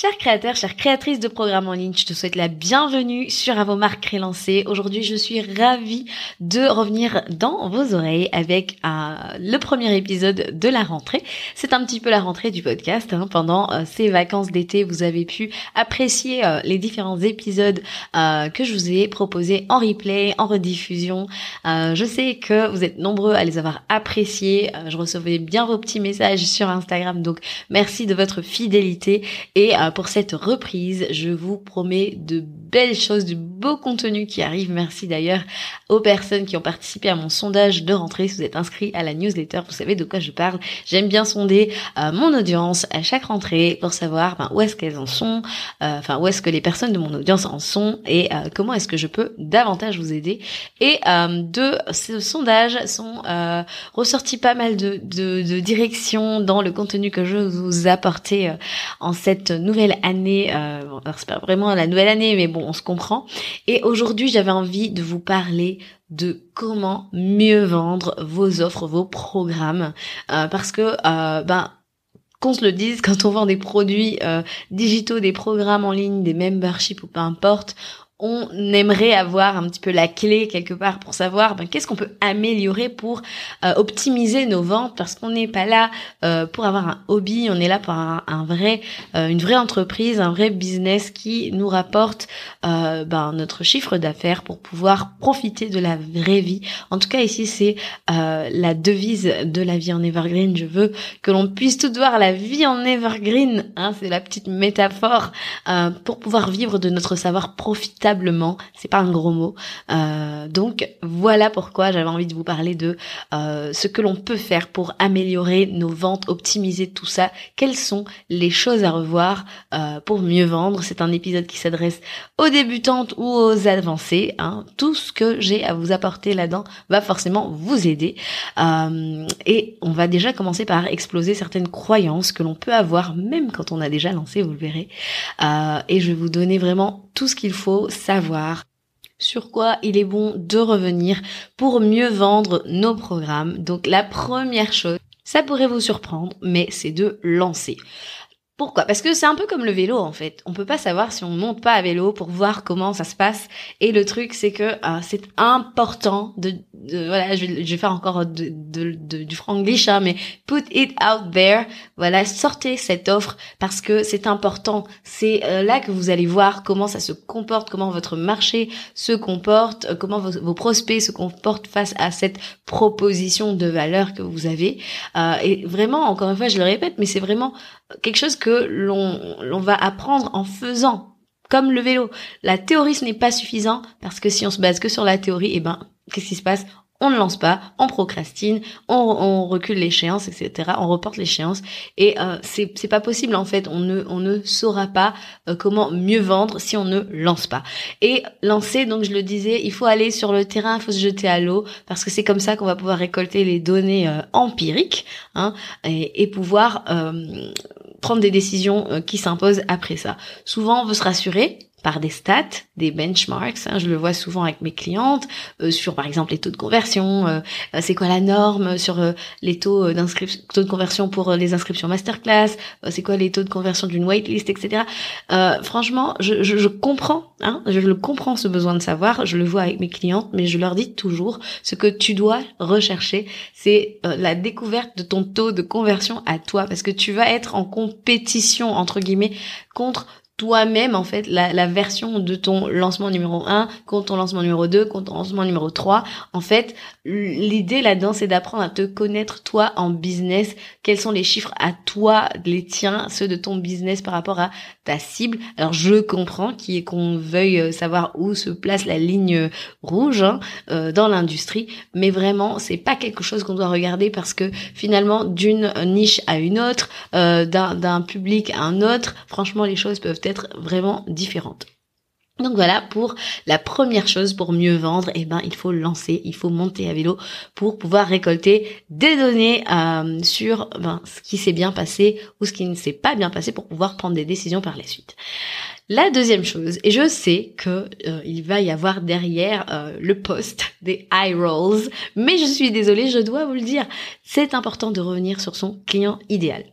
Chers créateurs, chères créatrices de programmes en ligne, je te souhaite la bienvenue sur À vos marques Crélancées. Aujourd'hui, je suis ravie de revenir dans vos oreilles avec euh, le premier épisode de la rentrée. C'est un petit peu la rentrée du podcast. Hein. Pendant euh, ces vacances d'été, vous avez pu apprécier euh, les différents épisodes que je vous ai proposés en replay, en rediffusion. je sais que vous êtes nombreux à les avoir appréciés. je recevais bien vos petits messages sur Instagram, donc merci de votre fidélité et pour cette reprise. Je vous promets de belles choses, du beau contenu qui arrive. Merci d'ailleurs aux personnes qui ont participé à mon sondage de rentrée. Si vous êtes inscrit à la newsletter, vous savez de quoi je parle. J'aime bien sonder euh, mon audience à chaque rentrée pour savoir ben, où est-ce qu'elles en sont, euh, enfin où est-ce que les personnes de mon audience en sont et euh, comment est-ce que je peux davantage vous aider. Et de ce sondage sont ressortis pas mal de, de, de directions dans le contenu que je vous apportais en cette nouvelle année. Euh, c'est pas vraiment la nouvelle année, mais bon, on se comprend. Et aujourd'hui, j'avais envie de vous parler de comment mieux vendre vos offres, vos programmes, euh, parce que euh, ben qu'on se le dise, quand on vend des produits euh, digitaux, des programmes en ligne, des memberships ou peu importe, on aimerait avoir un petit peu la clé quelque part pour savoir ben, qu'est-ce qu'on peut améliorer pour euh, optimiser nos ventes? Parce qu'on n'est pas là euh, pour avoir un hobby, on est là pour un, vrai, euh, une vraie entreprise, un vrai business qui nous rapporte ben, notre chiffre d'affaires pour pouvoir profiter de la vraie vie. En tout cas ici c'est la devise de la vie en evergreen. Je veux que l'on puisse tout voir la vie en evergreen. Hein, c'est la petite métaphore pour pouvoir vivre de notre savoir profitable c'est pas un gros mot. Euh, donc voilà pourquoi j'avais envie de vous parler de euh, ce que l'on peut faire pour améliorer nos ventes, optimiser tout ça. Quelles sont les choses à revoir euh, pour mieux vendre? C'est un épisode qui s'adresse aux débutantes ou aux avancées. Hein. Tout ce que j'ai à vous apporter là-dedans va forcément vous aider. et on va déjà commencer par exploser certaines croyances que l'on peut avoir même quand on a déjà lancé, vous le verrez. et je vais vous donner vraiment tout ce qu'il faut savoir sur quoi il est bon de revenir pour mieux vendre nos programmes. Donc la première chose, ça pourrait vous surprendre, mais c'est de lancer. Pourquoi? Parce que c'est un peu comme le vélo en fait. On peut pas savoir si on monte pas à vélo pour voir comment ça se passe. Et le truc c'est que euh, c'est important de, voilà, je vais, je vais, faire encore de, de, du franglish, hein, mais put it out there. Voilà, sortez cette offre parce que c'est important. C'est euh, là que vous allez voir comment ça se comporte, comment votre marché se comporte, euh, comment vos, vos, prospects se comportent face à cette proposition de valeur que vous avez. et vraiment, encore une fois, je le répète, mais c'est vraiment quelque chose que l'on, l'on va apprendre en faisant. Comme le vélo. La théorie, ce n'est pas suffisant parce que si on se base que sur la théorie, eh ben, qu'est-ce qui se passe? on ne lance pas, on procrastine, on, on recule l'échéance, etc. On reporte l'échéance et euh, c'est c'est pas possible en fait. On ne on ne saura pas euh, comment mieux vendre si on ne lance pas. Et lancer, donc je le disais, il faut aller sur le terrain, il faut se jeter à l'eau parce que c'est comme ça qu'on va pouvoir récolter les données euh, empiriques hein, et, et pouvoir euh, prendre des décisions euh, qui s'imposent après ça. Souvent, on veut se rassurer par des stats, des benchmarks. Hein, je le vois souvent avec mes clientes euh, sur par exemple les taux de conversion. Euh, c'est quoi la norme sur les taux d'inscription, taux de conversion pour les inscriptions masterclass. c'est quoi les taux de conversion d'une waitlist, etc. franchement, je comprends, hein, je le comprends ce besoin de savoir. Je le vois avec mes clientes, mais je leur dis toujours ce que tu dois rechercher, c'est la découverte de ton taux de conversion à toi, parce que tu vas être en compétition entre guillemets contre toi-même en fait la, version de ton lancement numéro 1 contre ton lancement numéro 2 contre ton lancement numéro 3 en fait l'idée là-dedans c'est d'apprendre à te connaître toi en business. Quels sont les chiffres à toi les tiens ceux de ton business par rapport à cible alors je comprends qu'on veuille euh, savoir où se place la ligne rouge hein, euh, dans l'industrie mais vraiment c'est pas quelque chose qu'on doit regarder parce que finalement d'une niche à une autre euh, d'un public à un autre franchement les choses peuvent être vraiment différentes. Donc voilà pour la première chose pour mieux vendre, eh ben il faut lancer, il faut monter à vélo pour pouvoir récolter des données euh, sur ben, ce qui s'est bien passé ou ce qui ne s'est pas bien passé pour pouvoir prendre des décisions par la suite. La deuxième chose, et je sais que euh, il va y avoir derrière euh, le post des eye rolls, mais je suis désolée, je dois vous le dire, c'est important de revenir sur son client idéal.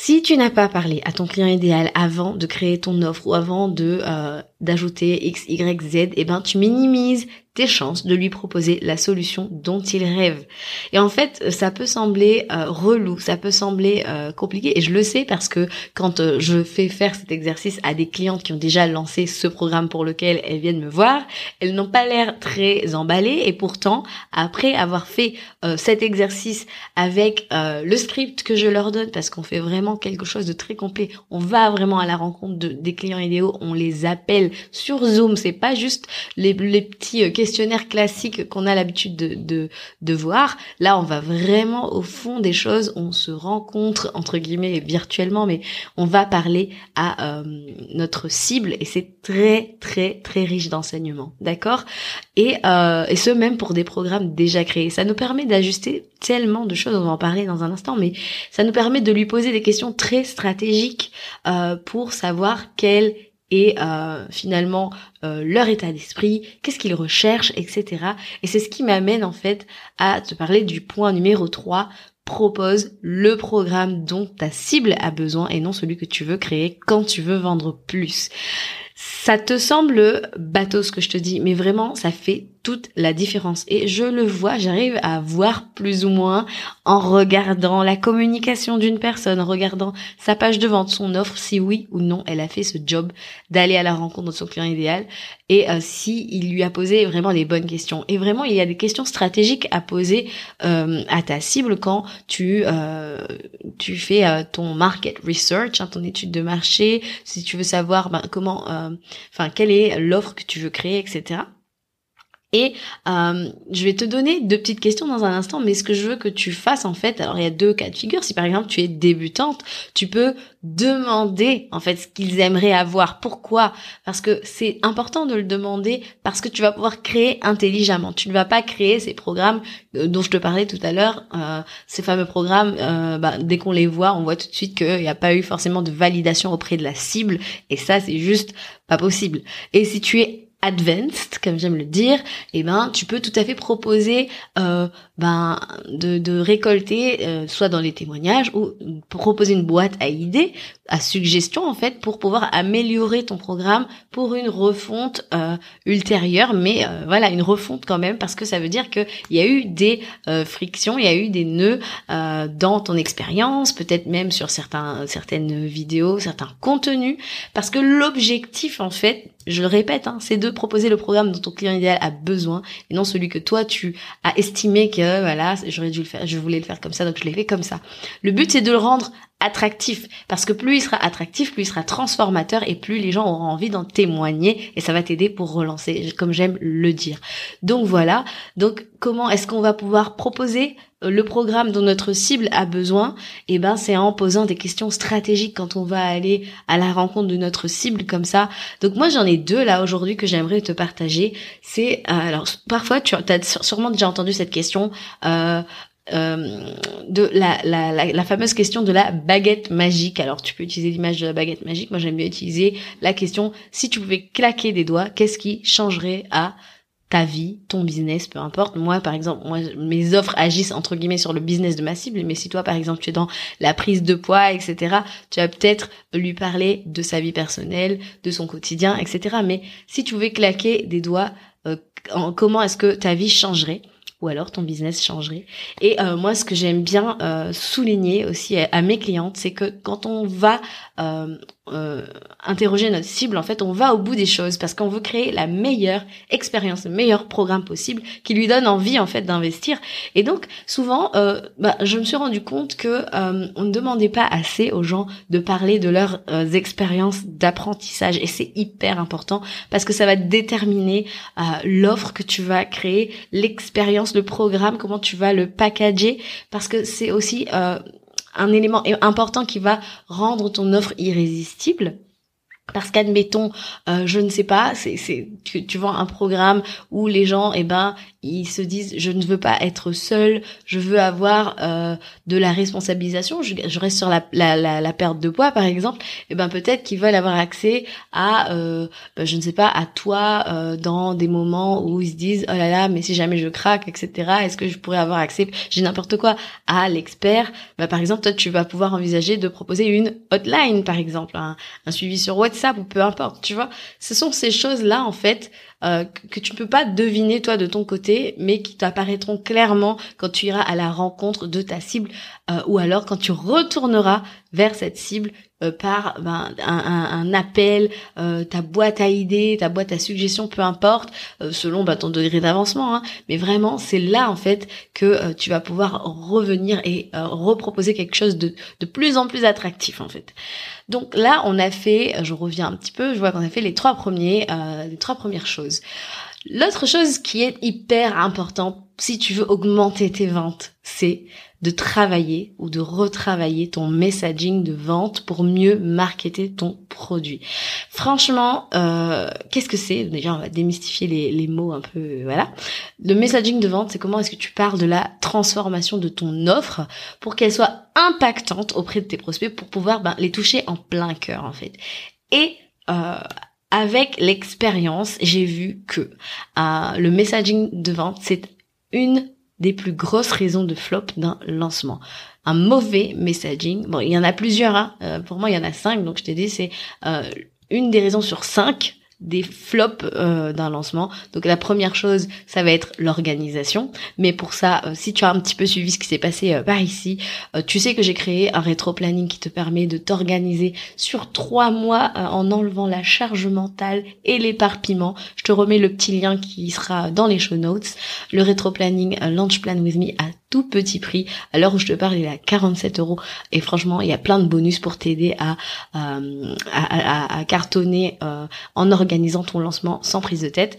Si tu n'as pas parlé à ton client idéal avant de créer ton offre ou avant de euh, d'ajouter X, Y, Z, eh ben tu minimises tes chances de lui proposer la solution dont il rêve. Et en fait, ça peut sembler euh, relou, ça peut sembler euh, compliqué, et je le sais parce que quand euh, je fais faire cet exercice à des clientes qui ont déjà lancé ce programme pour lequel elles viennent me voir, elles n'ont pas l'air très emballées, et pourtant, après avoir fait cet exercice avec le script que je leur donne, parce qu'on fait vraiment quelque chose de très complet, on va vraiment à la rencontre de, des clients idéaux, on les appelle sur Zoom, c'est pas juste les, les petits questions questionnaire classique qu'on a l'habitude de, de, voir. Là, on va vraiment au fond des choses. On se rencontre, entre guillemets, virtuellement, mais on va parler à euh, notre cible et c'est très, très, très riche d'enseignements. D'accord? Et, euh, et ce, même pour des programmes déjà créés. Ça nous permet d'ajuster tellement de choses, on va en parler dans un instant, mais ça nous permet de lui poser des questions très stratégiques euh, pour savoir quelle et euh, finalement euh, leur état d'esprit, qu'est-ce qu'ils recherchent, etc. Et c'est ce qui m'amène en fait à te parler du point numéro 3, propose le programme dont ta cible a besoin et non celui que tu veux créer quand tu veux vendre plus. Ça te semble bateau ce que je te dis, mais vraiment, ça fait toute la différence. Et je le vois, j'arrive à voir plus ou moins en regardant la communication d'une personne, en regardant sa page de vente, son offre, si oui ou non elle a fait ce job d'aller à la rencontre de son client idéal et euh, si il lui a posé vraiment les bonnes questions. Et vraiment, il y a des questions stratégiques à poser euh, à ta cible quand tu euh, tu fais ton market research, hein, ton étude de marché, si tu veux savoir ben, comment enfin, quelle est l'offre que tu veux créer, etc. Et euh, je vais te donner deux petites questions dans un instant, mais ce que je veux que tu fasses en fait, alors il y a deux cas de figure. Si par exemple tu es débutante, tu peux demander en fait ce qu'ils aimeraient avoir. Pourquoi? Parce que c'est important de le demander parce que tu vas pouvoir créer intelligemment. Tu ne vas pas créer ces programmes euh, dont je te parlais tout à l'heure, euh, ces fameux programmes. Euh, bah, dès qu'on les voit, on voit tout de suite qu'il n'y a pas eu forcément de validation auprès de la cible, et ça c'est juste pas possible. Et si tu es advanced, comme j'aime le dire, eh ben tu peux tout à fait proposer euh, ben de, récolter euh, soit dans les témoignages ou proposer une boîte à idées, à suggestions en fait pour pouvoir améliorer ton programme pour une refonte euh, ultérieure, mais voilà une refonte quand même parce que ça veut dire que il y a eu des frictions, il y a eu des nœuds dans ton expérience, peut-être même sur certains certaines vidéos, certains contenus, parce que l'objectif en fait je le répète, hein, c'est de proposer le programme dont ton client idéal a besoin et non celui que toi tu as estimé que voilà, j'aurais dû le faire, je voulais le faire comme ça, donc je l'ai fait comme ça. Le but c'est de le rendre attractif parce que plus il sera attractif, plus il sera transformateur et plus les gens auront envie d'en témoigner et ça va t'aider pour relancer comme j'aime le dire. Donc voilà, donc comment est-ce qu'on va pouvoir proposer le programme dont notre cible a besoin, eh ben c'est en posant des questions stratégiques quand on va aller à la rencontre de notre cible comme ça. Donc moi j'en ai deux là aujourd'hui que j'aimerais te partager. C'est euh, alors parfois tu as sûrement déjà entendu cette question. Euh, euh, de la, la, fameuse question de la baguette magique. Alors tu peux utiliser l'image de la baguette magique. Moi j'aime bien utiliser la question si tu pouvais claquer des doigts, qu'est-ce qui changerait à ta vie, ton business, peu importe. Moi, par exemple, mes offres agissent entre guillemets sur le business de ma cible, mais si toi, par exemple, tu es dans la prise de poids, etc., tu vas peut-être lui parler de sa vie personnelle, de son quotidien, etc. Mais si tu pouvais claquer des doigts, euh, en, comment est-ce que ta vie changerait ou alors ton business changerait. Et euh, moi, ce que j'aime bien euh, souligner aussi à, mes clientes, c'est que quand on va, euh, interroger notre cible, en fait, on va au bout des choses parce qu'on veut créer la meilleure expérience, le meilleur programme possible qui lui donne envie en fait d'investir. Et donc souvent, euh, bah, je me suis rendu compte que euh, on ne demandait pas assez aux gens de parler de leurs expériences d'apprentissage et c'est hyper important parce que ça va déterminer l'offre que tu vas créer, l'expérience, le programme, comment tu vas le packager parce que c'est aussi un élément important qui va rendre ton offre irrésistible. Parce qu'admettons, euh, je ne sais pas, c'est, c'est tu, tu vois un programme où les gens, eh ben, ils se disent je ne veux pas être seul, je veux avoir euh, de la responsabilisation, je, je reste sur la, la, la, perte de poids par exemple, et eh ben peut-être qu'ils veulent avoir accès à euh, je ne sais pas à toi euh, dans des moments où ils se disent oh là là mais si jamais je craque etc est-ce que je pourrais avoir accès? J'ai n'importe quoi. À l'expert ben, par exemple toi tu vas pouvoir envisager de proposer une hotline par exemple un suivi sur WhatsApp ou peu importe tu vois. Ce sont ces choses là en fait euh, que tu peux pas deviner toi de ton côté, mais qui t'apparaîtront clairement quand tu iras à la rencontre de ta cible, euh, ou alors quand tu retourneras vers cette cible euh, par ben, un, appel, ta boîte à idées, ta boîte à suggestions, peu importe, selon ben, ton degré d'avancement. Hein. Mais vraiment, c'est là en fait que tu vas pouvoir revenir et reproposer quelque chose de, de plus en plus attractif en fait. Donc là, on a fait, je reviens un petit peu, je vois qu'on a fait les trois premiers, les trois premières choses. L'autre chose qui est hyper important si tu veux augmenter tes ventes, c'est de travailler ou de retravailler ton messaging de vente pour mieux marketer ton produit. Franchement, euh, qu'est-ce que c'est? Déjà, on va démystifier les, les, mots un peu, voilà. Le messaging de vente, c'est comment est-ce que tu parles de la transformation de ton offre pour qu'elle soit impactante auprès de tes prospects pour pouvoir ben, les toucher en plein cœur, en fait. Et euh, avec l'expérience, j'ai vu que euh, le messaging de vente, c'est une des plus grosses raisons de flop d'un lancement. Un mauvais messaging, bon, il y en a plusieurs, hein. Euh, pour moi il y en a cinq, donc je t'ai dit c'est euh, une des raisons sur cinq des flops euh, d'un lancement. Donc la première chose, ça va être l'organisation. Mais pour ça, euh, si tu as un petit peu suivi ce qui s'est passé euh, par ici, tu sais que j'ai créé un rétro-planning qui te permet de t'organiser sur trois mois en enlevant la charge mentale et l'éparpillement. Je te remets le petit lien qui sera dans les show notes. Le rétro-planning Launch Plan With Me à tout petit prix. À l'heure où je te parle, il est à 47 euros. Et franchement, il y a plein de bonus pour t'aider à, à, à, cartonner en organisation organisant ton lancement sans prise de tête.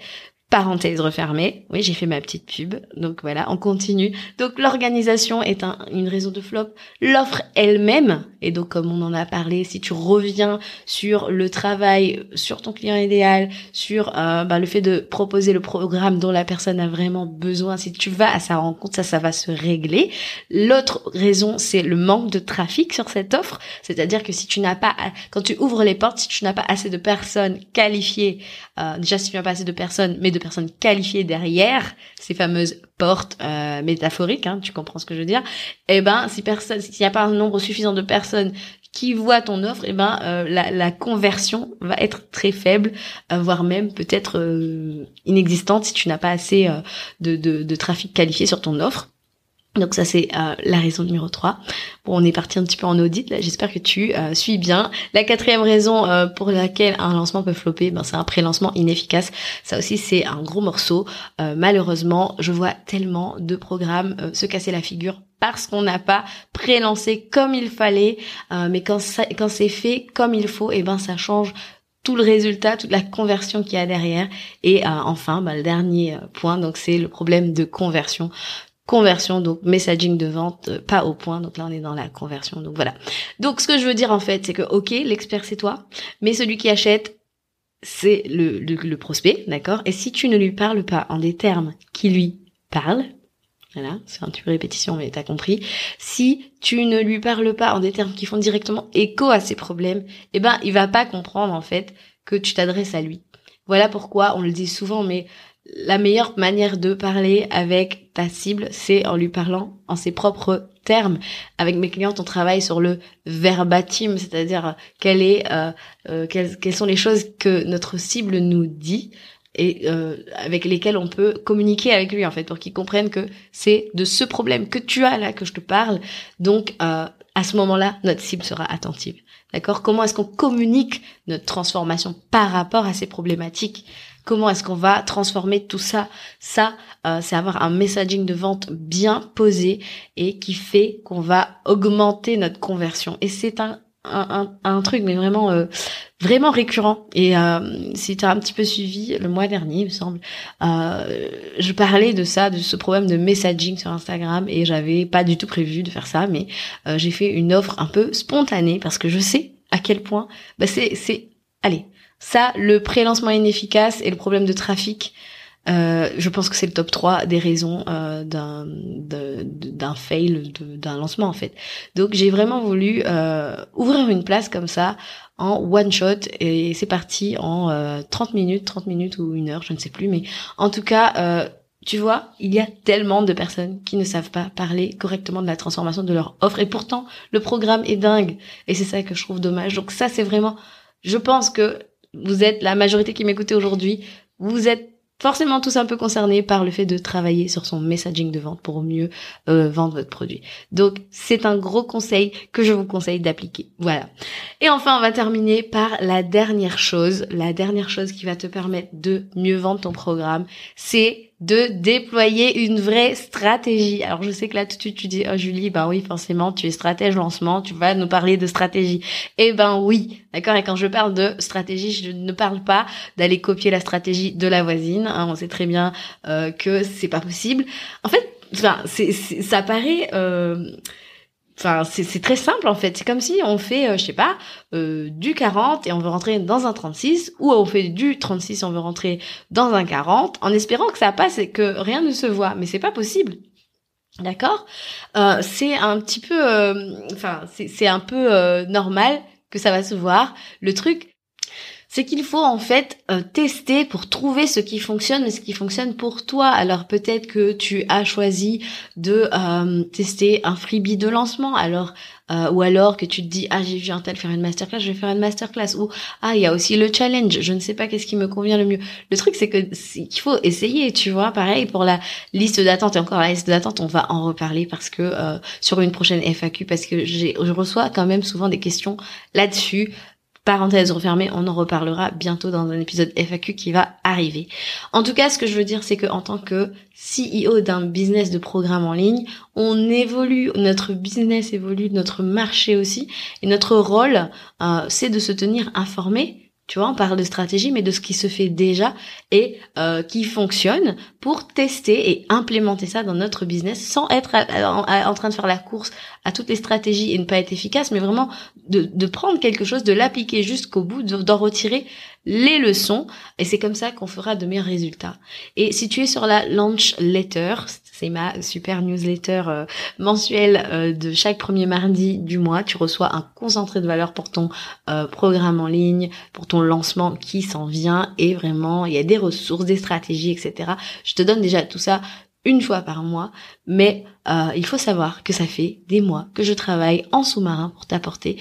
Parenthèse refermée. Oui, j'ai fait ma petite pub. Donc voilà, on continue. Donc l'organisation est une raison de flop. L'offre elle-même, et donc comme on en a parlé, si tu reviens sur le travail, sur ton client idéal, sur euh, bah, le fait de proposer le programme dont la personne a vraiment besoin, si tu vas à sa rencontre, ça, ça va se régler. L'autre raison, c'est le manque de trafic sur cette offre. C'est-à-dire que si tu n'as pas, quand tu ouvres les portes, si tu n'as pas assez de personnes qualifiées, euh, déjà si tu n'as pas assez de personnes, mais de personnes qualifiées derrière ces fameuses portes euh, métaphoriques, hein, tu comprends ce que je veux dire Eh ben, si personne, s'il n'y a pas un nombre suffisant de personnes qui voient ton offre, eh ben euh, la, conversion va être très faible, euh, voire même peut-être inexistante si tu n'as pas assez de, de trafic qualifié sur ton offre. Donc ça c'est euh, la raison numéro 3. Bon, on est parti un petit peu en audit là, j'espère que tu euh, suis bien. La quatrième raison euh, pour laquelle un lancement peut flopper, ben, c'est un pré-lancement inefficace. Ça aussi c'est un gros morceau. malheureusement, je vois tellement de programmes se casser la figure parce qu'on n'a pas pré-lancé comme il fallait. mais quand, quand c'est fait comme il faut, et eh ben ça change tout le résultat, toute la conversion qu'il y a derrière. Et enfin, ben, le dernier point, donc c'est le problème de conversion conversion, donc messaging de vente, euh, pas au point. Donc là, on est dans la conversion. Donc voilà. Donc ce que je veux dire en fait, c'est que ok, l'expert c'est toi, mais celui qui achète, c'est le, le, prospect, d'accord? Et si tu ne lui parles pas en des termes qui lui parlent, voilà, c'est un petit peu répétition, mais t'as compris. Si tu ne lui parles pas en des termes qui font directement écho à ses problèmes, eh ben, il va pas comprendre, en fait, que tu t'adresses à lui. Voilà pourquoi on le dit souvent, mais la meilleure manière de parler avec ta cible, c'est en lui parlant en ses propres termes. Avec mes clientes, on travaille sur le verbatim, c'est-à-dire quelle est, euh, euh, quelles, sont les choses que notre cible nous dit et euh, avec lesquelles on peut communiquer avec lui en fait pour qu'il comprenne que c'est de ce problème que tu as là que je te parle. Donc à ce moment-là, notre cible sera attentive. D'accord? Comment est-ce qu'on communique notre transformation par rapport à ces problématiques? Comment est-ce qu'on va transformer tout ça? Ça, euh, c'est avoir un messaging de vente bien posé et qui fait qu'on va augmenter notre conversion. Et c'est un un, un, truc mais vraiment euh, vraiment récurrent et euh, si tu as un petit peu suivi le mois dernier il me semble euh, je parlais de ça de ce problème de messaging sur Instagram et j'avais pas du tout prévu de faire ça mais j'ai fait une offre un peu spontanée parce que je sais à quel point bah c'est c'est allez ça le pré-lancement inefficace et le problème de trafic euh, je pense que c'est le top 3 des raisons euh, d'un d'un fail d'un lancement en fait. Donc j'ai vraiment voulu euh, ouvrir une place comme ça en one shot et c'est parti en 30 minutes, 30 minutes ou une heure, je ne sais plus, mais en tout cas tu vois, il y a tellement de personnes qui ne savent pas parler correctement de la transformation de leur offre et pourtant le programme est dingue et c'est ça que je trouve dommage. Donc ça c'est vraiment, je pense que vous êtes la majorité qui m'écoutez aujourd'hui, vous êtes forcément tous un peu concernés par le fait de travailler sur son messaging de vente pour mieux euh, vendre votre produit. Donc c'est un gros conseil que je vous conseille d'appliquer. Voilà. Et enfin, on va terminer par la dernière chose, la dernière chose qui va te permettre de mieux vendre ton programme, c'est de déployer une vraie stratégie. Alors je sais que là tout de suite tu dis oh Julie bah oui forcément tu es stratège lancement tu vas nous parler de stratégie. Eh ben oui d'accord et quand je parle de stratégie je ne parle pas d'aller copier la stratégie de la voisine. Hein, on sait très bien euh, que c'est pas possible. En fait ça paraît euh, Enfin, c'est très simple en fait. C'est comme si on fait, euh, je sais pas, euh, du 40 et on veut rentrer dans un 36, ou on fait du 36 et on veut rentrer dans un 40, en espérant que ça passe et que rien ne se voit. Mais c'est pas possible. D'accord? Euh, C'est un petit peu, enfin, c'est un peu normal que ça va se voir. Le truc, c'est qu'il faut en fait euh, tester pour trouver ce qui fonctionne et ce qui fonctionne pour toi. Alors peut-être que tu as choisi de euh, tester un freebie de lancement, alors euh, ou alors que tu te dis ah j'ai vu un tel faire une masterclass, je vais faire une masterclass ou ah il y a aussi le challenge, je ne sais pas qu'est-ce qui me convient le mieux. Le truc c'est que qu'il faut essayer, tu vois. Pareil pour la liste d'attente et encore la liste d'attente, on va en reparler parce que sur une prochaine FAQ parce que je reçois quand même souvent des questions là-dessus Parenthèse refermée, on en reparlera bientôt dans un épisode FAQ qui va arriver. En tout cas, ce que je veux dire, c'est que en tant que CEO d'un business de programme en ligne, on évolue, notre business évolue, notre marché aussi, et notre rôle, euh, c'est de se tenir informé tu vois, on parle de stratégie, mais de ce qui se fait déjà et euh, qui fonctionne pour tester et implémenter ça dans notre business sans être en train de faire la course à toutes les stratégies et ne pas être efficace, mais vraiment de, de prendre quelque chose, de l'appliquer jusqu'au bout, d'en retirer les leçons et c'est comme ça qu'on fera de meilleurs résultats. Et si tu es sur la launch letter, c'est ma super newsletter euh, mensuelle euh, de chaque premier mardi du mois, tu reçois un concentré de valeur pour ton euh, programme en ligne, pour ton lancement qui s'en vient. Et vraiment il y a des ressources, des stratégies, etc. Je te donne déjà tout ça une fois par mois, mais il faut savoir que ça fait des mois que je travaille en sous-marin pour t'apporter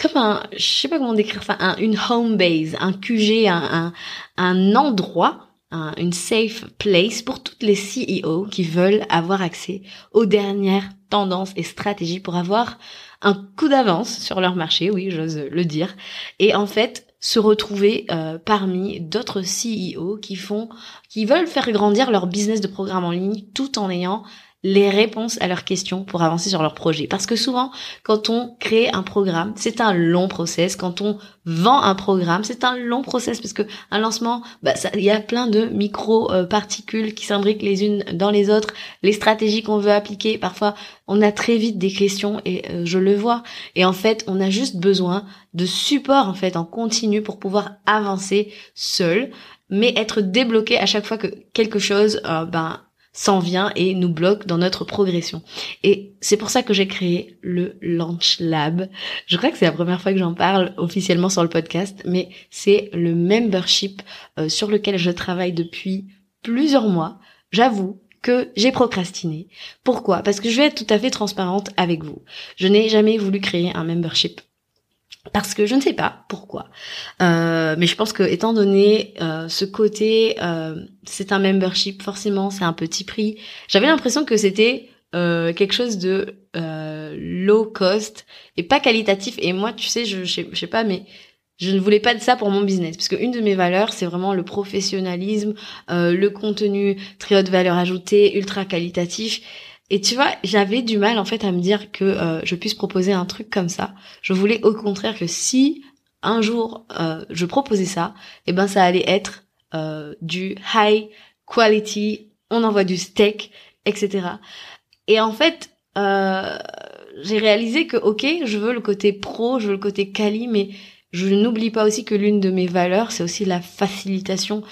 comme un, je sais pas comment décrire ça, un, une home base, un QG, un, un endroit, une safe place pour toutes les CEO qui veulent avoir accès aux dernières tendances et stratégies pour avoir un coup d'avance sur leur marché, oui, j'ose le dire, et en fait se retrouver euh, parmi d'autres CEO qui font, qui veulent faire grandir leur business de programme en ligne tout en ayant les réponses à leurs questions pour avancer sur leur projet. Parce que souvent, quand on crée un programme, c'est un long process. Quand on vend un programme, c'est un long process parce que un lancement, bah, il y a plein de micro euh, particules qui s'imbriquent les unes dans les autres. Les stratégies qu'on veut appliquer, parfois, on a très vite des questions et euh, je le vois. Et en fait, on a juste besoin de support en fait en continu pour pouvoir avancer seul mais être débloqué à chaque fois que quelque chose euh, ben s'en vient et nous bloque dans notre progression. Et c'est pour ça que j'ai créé le Launch Lab. Je crois que c'est la première fois que j'en parle officiellement sur le podcast, mais c'est le membership euh, sur lequel je travaille depuis plusieurs mois. J'avoue que j'ai procrastiné. Pourquoi? Parce que je vais être tout à fait transparente avec vous. Je n'ai jamais voulu créer un membership parce que je ne sais pas pourquoi, euh, mais je pense que étant donné euh, ce côté, euh, c'est un membership, forcément c'est un petit prix. J'avais l'impression que c'était euh, quelque chose de euh, low cost et pas qualitatif. Et moi, tu sais, je, je, sais, pas, mais je ne voulais pas de ça pour mon business parce que une de mes valeurs c'est vraiment le professionnalisme, euh, le contenu très haute valeur ajoutée, ultra qualitatif. Et tu vois, j'avais du mal en fait à me dire que euh, je puisse proposer un truc comme ça. Je voulais au contraire que si un jour euh, je proposais ça, eh ben ça allait être euh, du high quality, on envoie du steak, etc. Et en fait, euh, j'ai réalisé que ok, je veux le côté pro, je veux le côté quali, mais je n'oublie pas aussi que l'une de mes valeurs, c'est aussi la facilitation.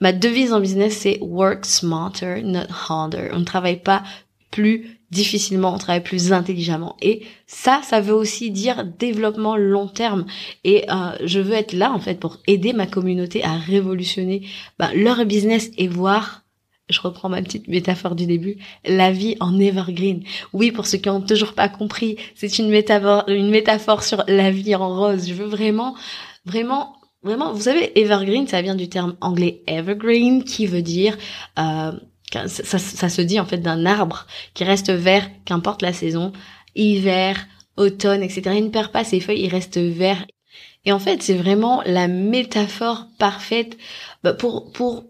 Ma devise en business, c'est work smarter, not harder. On ne travaille pas plus difficilement, on travaille plus intelligemment. Et ça, ça veut aussi dire développement long terme. Et euh, je veux être là, en fait, pour aider ma communauté à révolutionner bah, leur business et voir je reprends ma petite métaphore du début, la vie en evergreen. Oui, pour ceux qui ont toujours pas compris, c'est une métaphore, une métaphore sur la vie en rose. Je veux vraiment, vraiment, vraiment, vous savez, evergreen, ça vient du terme anglais evergreen, qui veut dire euh, ça, ça, se dit en fait d'un arbre qui reste vert, qu'importe la saison, hiver, automne, etc. Il ne perd pas ses feuilles, il reste vert. Et en fait, c'est vraiment la métaphore parfaite bah, pour pour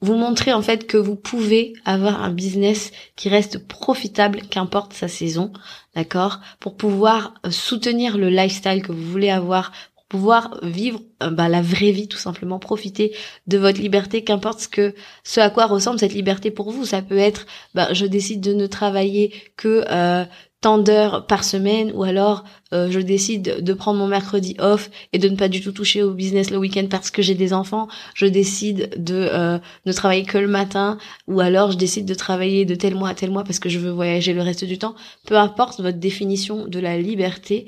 vous montrer en fait que vous pouvez avoir un business qui reste profitable qu'importe sa saison, d'accord? Pour pouvoir euh, soutenir le lifestyle que vous voulez avoir, pouvoir vivre euh, bah, la vraie vie tout simplement, profiter de votre liberté, qu'importe ce que ce à quoi ressemble cette liberté pour vous. Ça peut être, bah, je décide de ne travailler que euh, tant d'heures par semaine, ou alors euh, je décide de prendre mon mercredi off et de ne pas du tout toucher au business le week-end parce que j'ai des enfants. Je décide de ne travailler que le matin, ou alors je décide de travailler de tel mois à tel mois parce que je veux voyager le reste du temps. Peu importe votre définition de la liberté,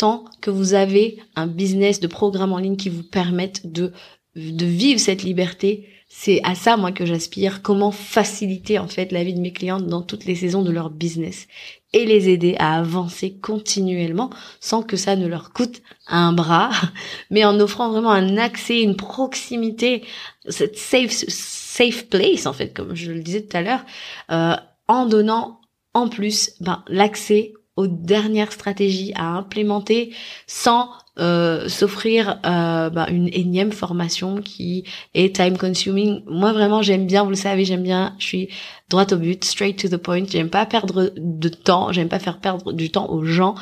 tant que vous avez un business de programme en ligne qui vous permette de, de vivre cette liberté. C'est à ça, moi, que j'aspire. Comment faciliter, en fait, la vie de mes clientes dans toutes les saisons de leur business et les aider à avancer continuellement sans que ça ne leur coûte un bras, mais en offrant vraiment un accès, une proximité, cette safe, safe place, en fait, comme je le disais tout à l'heure, euh, en donnant en plus ben, l'accès aux dernières stratégies à implémenter sans euh, s'offrir euh, bah, une énième formation qui est time consuming. Moi vraiment j'aime bien, vous le savez, j'aime bien, je suis droite au but, straight to the point. J'aime pas perdre de temps, j'aime pas faire perdre du temps aux gens.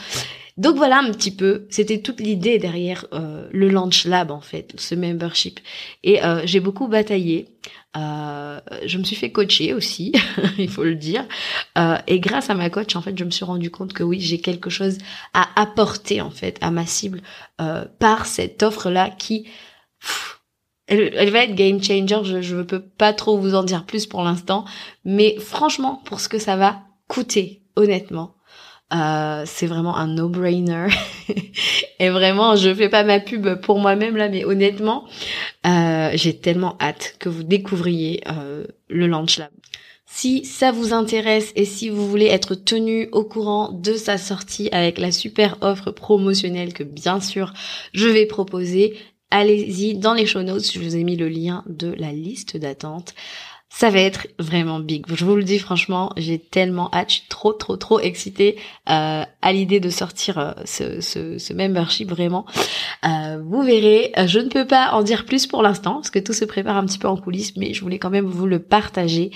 Donc voilà un petit peu, c'était toute l'idée derrière euh, le Launch Lab en fait, ce membership. Et euh, j'ai beaucoup bataillé. Euh, je me suis fait coacher aussi, il faut le dire. et grâce à ma coach, en fait, je me suis rendu compte que oui, j'ai quelque chose à apporter en fait à ma cible par cette offre-là qui elle, va être game changer. Je ne peux pas trop vous en dire plus pour l'instant, mais franchement, pour ce que ça va coûter, honnêtement, euh, c'est vraiment un no-brainer. et vraiment, je fais pas ma pub pour moi-même là, mais honnêtement, euh, j'ai tellement hâte que vous découvriez euh, le Launch Lab. Si ça vous intéresse et si vous voulez être tenu au courant de sa sortie avec la super offre promotionnelle que bien sûr je vais proposer, allez-y dans les show notes, je vous ai mis le lien de la liste d'attente ça va être vraiment big. Je vous le dis franchement, j'ai tellement hâte, je suis trop trop trop excitée euh, à l'idée de sortir euh, ce, ce, ce, membership vraiment. Euh, vous verrez, je ne peux pas en dire plus pour l'instant parce que tout se prépare un petit peu en coulisses, mais je voulais quand même vous le partager.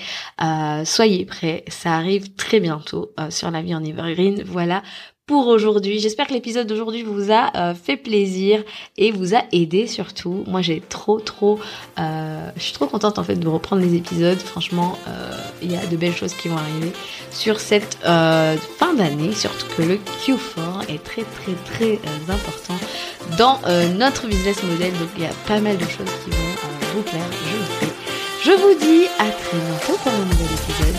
Soyez prêts, ça arrive très bientôt sur la vie en Evergreen. Voilà pour aujourd'hui. J'espère que l'épisode d'aujourd'hui vous a euh, fait plaisir et vous a aidé surtout. Moi j'ai trop trop, euh, je suis trop contente en fait de reprendre les épisodes. Franchement, euh, il y a de belles choses qui vont arriver sur cette fin d'année, surtout que le Q4 est très très très important dans notre business model. Donc il y a pas mal de choses qui vont vous plaire, je sais. Je vous dis à très bientôt pour un nouvel épisode.